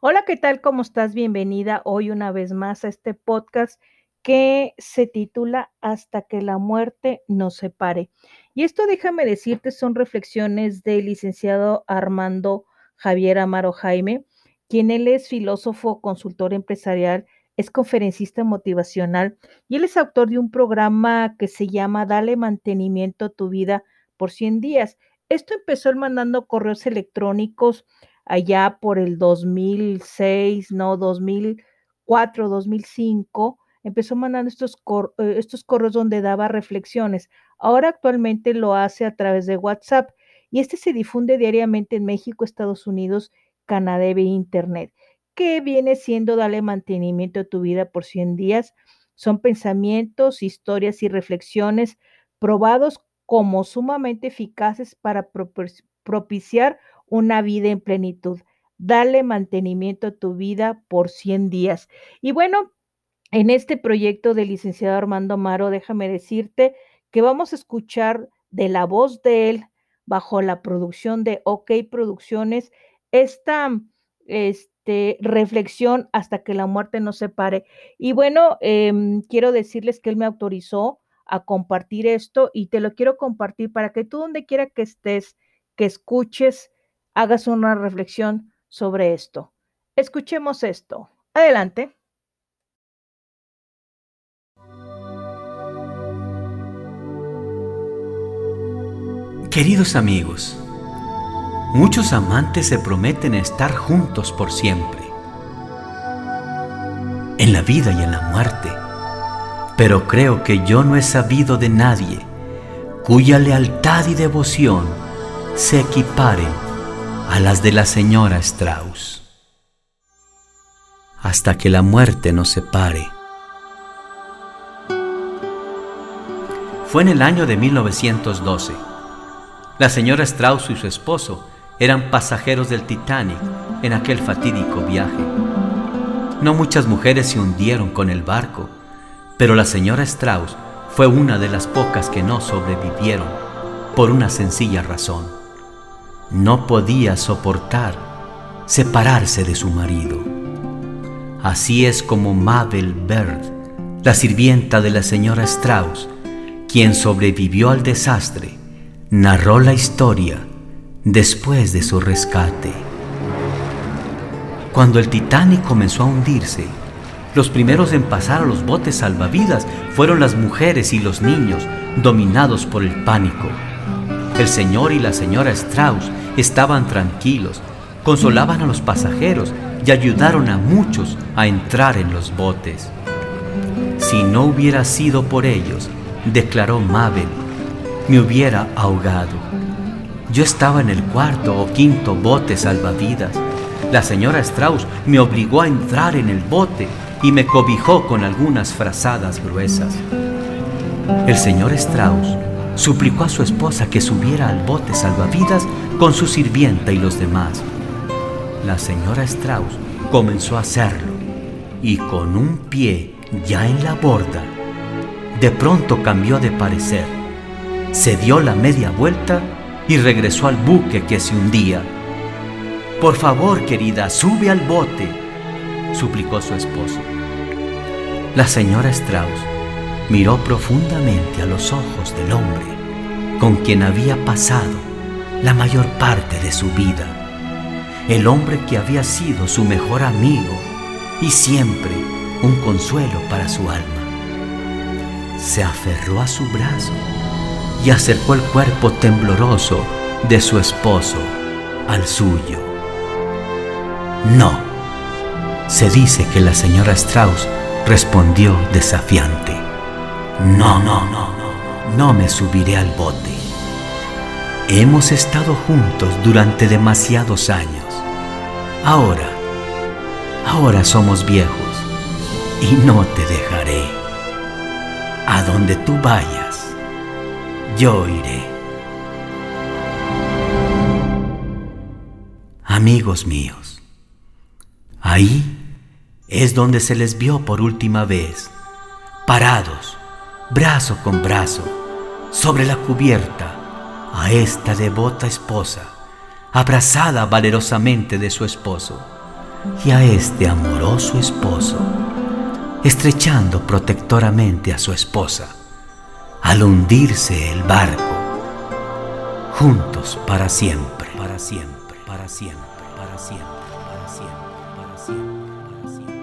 Hola, ¿qué tal? ¿Cómo estás? Bienvenida hoy una vez más a este podcast que se titula Hasta que la muerte nos separe. Y esto, déjame decirte, son reflexiones del licenciado Armando Javier Amaro Jaime, quien él es filósofo, consultor empresarial, es conferencista motivacional y él es autor de un programa que se llama Dale mantenimiento a tu vida por 100 días. Esto empezó mandando correos electrónicos allá por el 2006, no, 2004, 2005, empezó mandando estos, eh, estos correos donde daba reflexiones. Ahora actualmente lo hace a través de WhatsApp y este se difunde diariamente en México, Estados Unidos, Canadá e Internet. ¿Qué viene siendo darle mantenimiento a tu vida por 100 días? Son pensamientos, historias y reflexiones probados como sumamente eficaces para propiciar una vida en plenitud. Dale mantenimiento a tu vida por 100 días. Y bueno, en este proyecto del licenciado Armando Amaro, déjame decirte que vamos a escuchar de la voz de él, bajo la producción de OK Producciones, esta este, reflexión hasta que la muerte nos separe. Y bueno, em, quiero decirles que él me autorizó a compartir esto y te lo quiero compartir para que tú donde quiera que estés, que escuches hagas una reflexión sobre esto. Escuchemos esto. Adelante. Queridos amigos, muchos amantes se prometen estar juntos por siempre, en la vida y en la muerte, pero creo que yo no he sabido de nadie cuya lealtad y devoción se equiparen a las de la señora Strauss. Hasta que la muerte nos separe. Fue en el año de 1912. La señora Strauss y su esposo eran pasajeros del Titanic en aquel fatídico viaje. No muchas mujeres se hundieron con el barco, pero la señora Strauss fue una de las pocas que no sobrevivieron por una sencilla razón no podía soportar separarse de su marido. Así es como Mabel Bird, la sirvienta de la señora Strauss, quien sobrevivió al desastre, narró la historia después de su rescate. Cuando el Titanic comenzó a hundirse, los primeros en pasar a los botes salvavidas fueron las mujeres y los niños, dominados por el pánico. El señor y la señora Strauss estaban tranquilos, consolaban a los pasajeros y ayudaron a muchos a entrar en los botes. Si no hubiera sido por ellos, declaró Mabel, me hubiera ahogado. Yo estaba en el cuarto o quinto bote salvavidas. La señora Strauss me obligó a entrar en el bote y me cobijó con algunas frazadas gruesas. El señor Strauss suplicó a su esposa que subiera al bote salvavidas con su sirvienta y los demás. La señora Strauss comenzó a hacerlo y con un pie ya en la borda, de pronto cambió de parecer, se dio la media vuelta y regresó al buque que se hundía. Por favor, querida, sube al bote, suplicó su esposo. La señora Strauss miró profundamente a los ojos del hombre con quien había pasado la mayor parte de su vida, el hombre que había sido su mejor amigo y siempre un consuelo para su alma. Se aferró a su brazo y acercó el cuerpo tembloroso de su esposo al suyo. No, se dice que la señora Strauss respondió desafiante. No, no, no, no, no me subiré al bote. Hemos estado juntos durante demasiados años. Ahora, ahora somos viejos y no te dejaré. A donde tú vayas, yo iré. Amigos míos, ahí es donde se les vio por última vez, parados brazo con brazo, sobre la cubierta, a esta devota esposa, abrazada valerosamente de su esposo, y a este amoroso esposo, estrechando protectoramente a su esposa, al hundirse el barco, juntos para siempre, para siempre, para siempre, para siempre, para siempre, para siempre, para siempre.